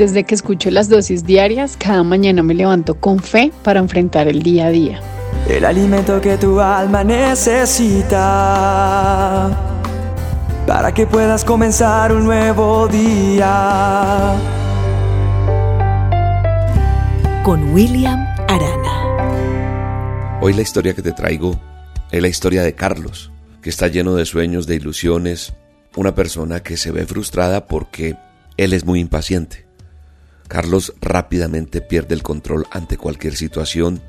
Desde que escucho las dosis diarias, cada mañana me levanto con fe para enfrentar el día a día. El alimento que tu alma necesita para que puedas comenzar un nuevo día. Con William Arana. Hoy la historia que te traigo es la historia de Carlos, que está lleno de sueños, de ilusiones, una persona que se ve frustrada porque él es muy impaciente. Carlos rápidamente pierde el control ante cualquier situación,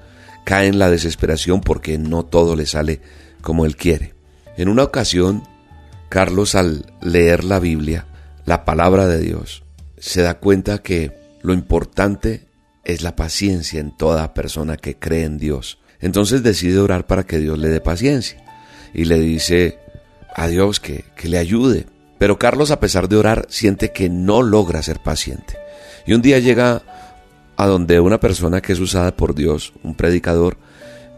cae en la desesperación porque no todo le sale como él quiere. En una ocasión, Carlos al leer la Biblia, la palabra de Dios, se da cuenta que lo importante es la paciencia en toda persona que cree en Dios. Entonces decide orar para que Dios le dé paciencia y le dice a Dios que, que le ayude. Pero Carlos a pesar de orar siente que no logra ser paciente. Y un día llega a donde una persona que es usada por Dios, un predicador,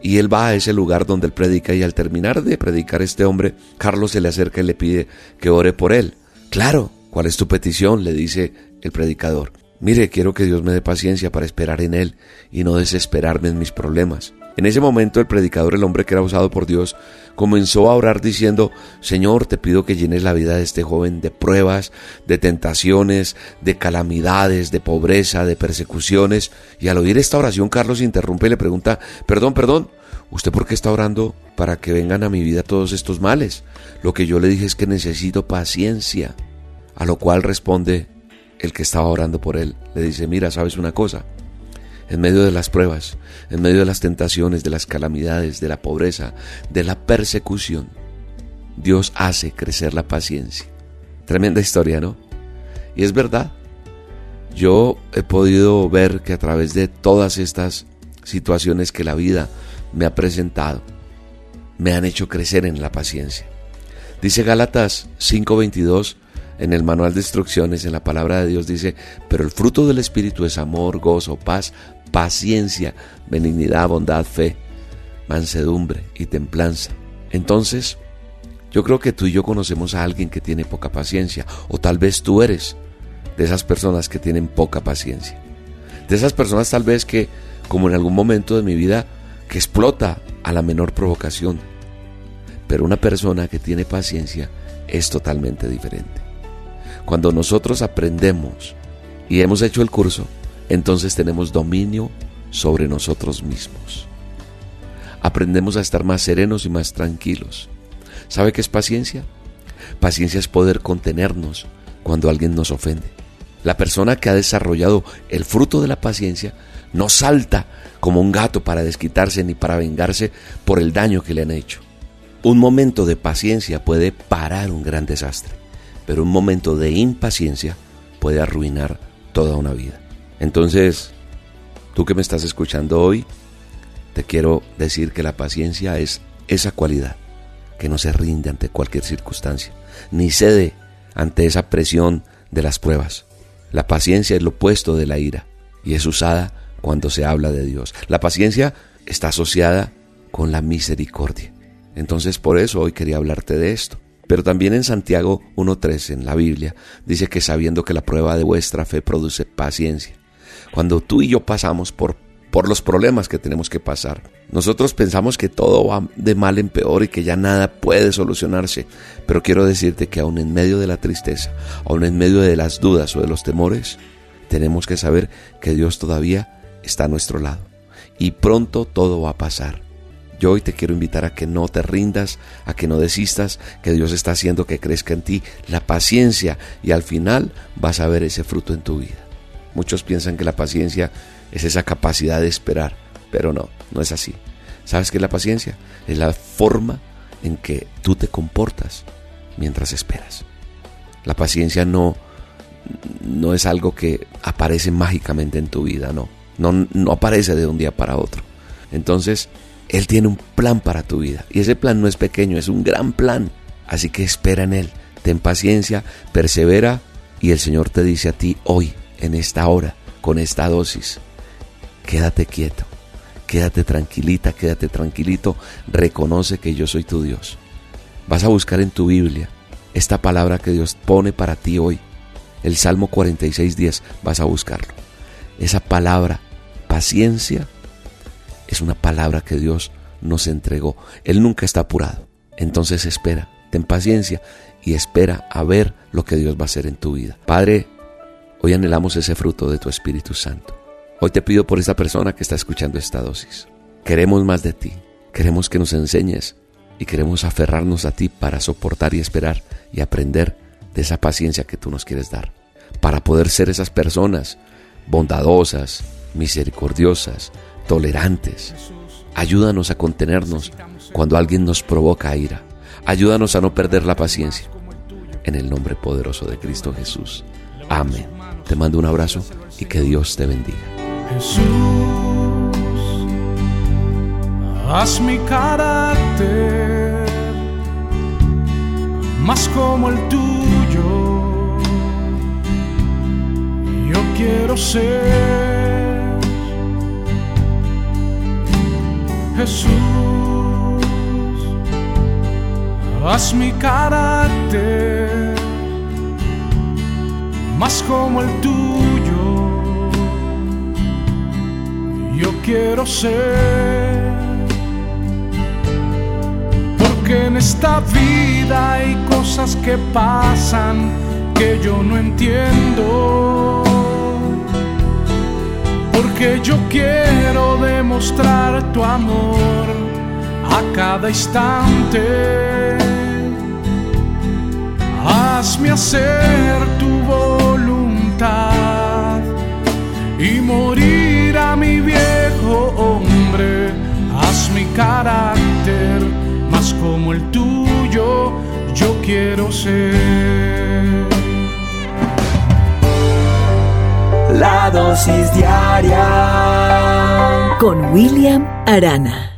y él va a ese lugar donde él predica y al terminar de predicar este hombre, Carlos se le acerca y le pide que ore por él. Claro, ¿cuál es tu petición? le dice el predicador. Mire, quiero que Dios me dé paciencia para esperar en Él y no desesperarme en mis problemas. En ese momento el predicador, el hombre que era usado por Dios, comenzó a orar diciendo, Señor, te pido que llenes la vida de este joven de pruebas, de tentaciones, de calamidades, de pobreza, de persecuciones. Y al oír esta oración, Carlos interrumpe y le pregunta, perdón, perdón, ¿usted por qué está orando para que vengan a mi vida todos estos males? Lo que yo le dije es que necesito paciencia. A lo cual responde el que estaba orando por él, le dice, mira, sabes una cosa, en medio de las pruebas, en medio de las tentaciones, de las calamidades, de la pobreza, de la persecución, Dios hace crecer la paciencia. Tremenda historia, ¿no? Y es verdad. Yo he podido ver que a través de todas estas situaciones que la vida me ha presentado, me han hecho crecer en la paciencia. Dice Gálatas 5:22, en el manual de instrucciones, en la palabra de Dios dice, pero el fruto del Espíritu es amor, gozo, paz, paciencia, benignidad, bondad, fe, mansedumbre y templanza. Entonces, yo creo que tú y yo conocemos a alguien que tiene poca paciencia, o tal vez tú eres de esas personas que tienen poca paciencia. De esas personas tal vez que, como en algún momento de mi vida, que explota a la menor provocación. Pero una persona que tiene paciencia es totalmente diferente. Cuando nosotros aprendemos y hemos hecho el curso, entonces tenemos dominio sobre nosotros mismos. Aprendemos a estar más serenos y más tranquilos. ¿Sabe qué es paciencia? Paciencia es poder contenernos cuando alguien nos ofende. La persona que ha desarrollado el fruto de la paciencia no salta como un gato para desquitarse ni para vengarse por el daño que le han hecho. Un momento de paciencia puede parar un gran desastre pero un momento de impaciencia puede arruinar toda una vida. Entonces, tú que me estás escuchando hoy, te quiero decir que la paciencia es esa cualidad que no se rinde ante cualquier circunstancia, ni cede ante esa presión de las pruebas. La paciencia es lo opuesto de la ira y es usada cuando se habla de Dios. La paciencia está asociada con la misericordia. Entonces por eso hoy quería hablarte de esto. Pero también en Santiago 1.3 en la Biblia dice que sabiendo que la prueba de vuestra fe produce paciencia. Cuando tú y yo pasamos por, por los problemas que tenemos que pasar, nosotros pensamos que todo va de mal en peor y que ya nada puede solucionarse. Pero quiero decirte que aún en medio de la tristeza, aún en medio de las dudas o de los temores, tenemos que saber que Dios todavía está a nuestro lado. Y pronto todo va a pasar. Yo hoy te quiero invitar a que no te rindas, a que no desistas, que Dios está haciendo que crezca en ti la paciencia y al final vas a ver ese fruto en tu vida. Muchos piensan que la paciencia es esa capacidad de esperar, pero no, no es así. ¿Sabes qué es la paciencia? Es la forma en que tú te comportas mientras esperas. La paciencia no, no es algo que aparece mágicamente en tu vida, no. No, no aparece de un día para otro. Entonces, él tiene un plan para tu vida. Y ese plan no es pequeño, es un gran plan. Así que espera en Él. Ten paciencia, persevera. Y el Señor te dice a ti hoy, en esta hora, con esta dosis, quédate quieto, quédate tranquilita, quédate tranquilito. Reconoce que yo soy tu Dios. Vas a buscar en tu Biblia esta palabra que Dios pone para ti hoy. el Salmo 46.10, vas a buscarlo. Esa palabra, paciencia, es una palabra que Dios nos entregó. Él nunca está apurado. Entonces espera, ten paciencia y espera a ver lo que Dios va a hacer en tu vida. Padre, hoy anhelamos ese fruto de tu Espíritu Santo. Hoy te pido por esta persona que está escuchando esta dosis. Queremos más de ti. Queremos que nos enseñes y queremos aferrarnos a ti para soportar y esperar y aprender de esa paciencia que tú nos quieres dar. Para poder ser esas personas bondadosas, misericordiosas, tolerantes. Ayúdanos a contenernos cuando alguien nos provoca ira. Ayúdanos a no perder la paciencia. En el nombre poderoso de Cristo Jesús. Amén. Te mando un abrazo y que Dios te bendiga. Jesús, haz mi carácter más como el tuyo. Yo quiero ser Jesús, haz mi carácter más como el tuyo. Yo quiero ser, porque en esta vida hay cosas que pasan que yo no entiendo. Porque yo quiero demostrar tu amor a cada instante. Hazme hacer tu voluntad y morir a mi viejo hombre. Haz mi carácter más como el tuyo, yo quiero ser. La dosis diaria Con William Arana.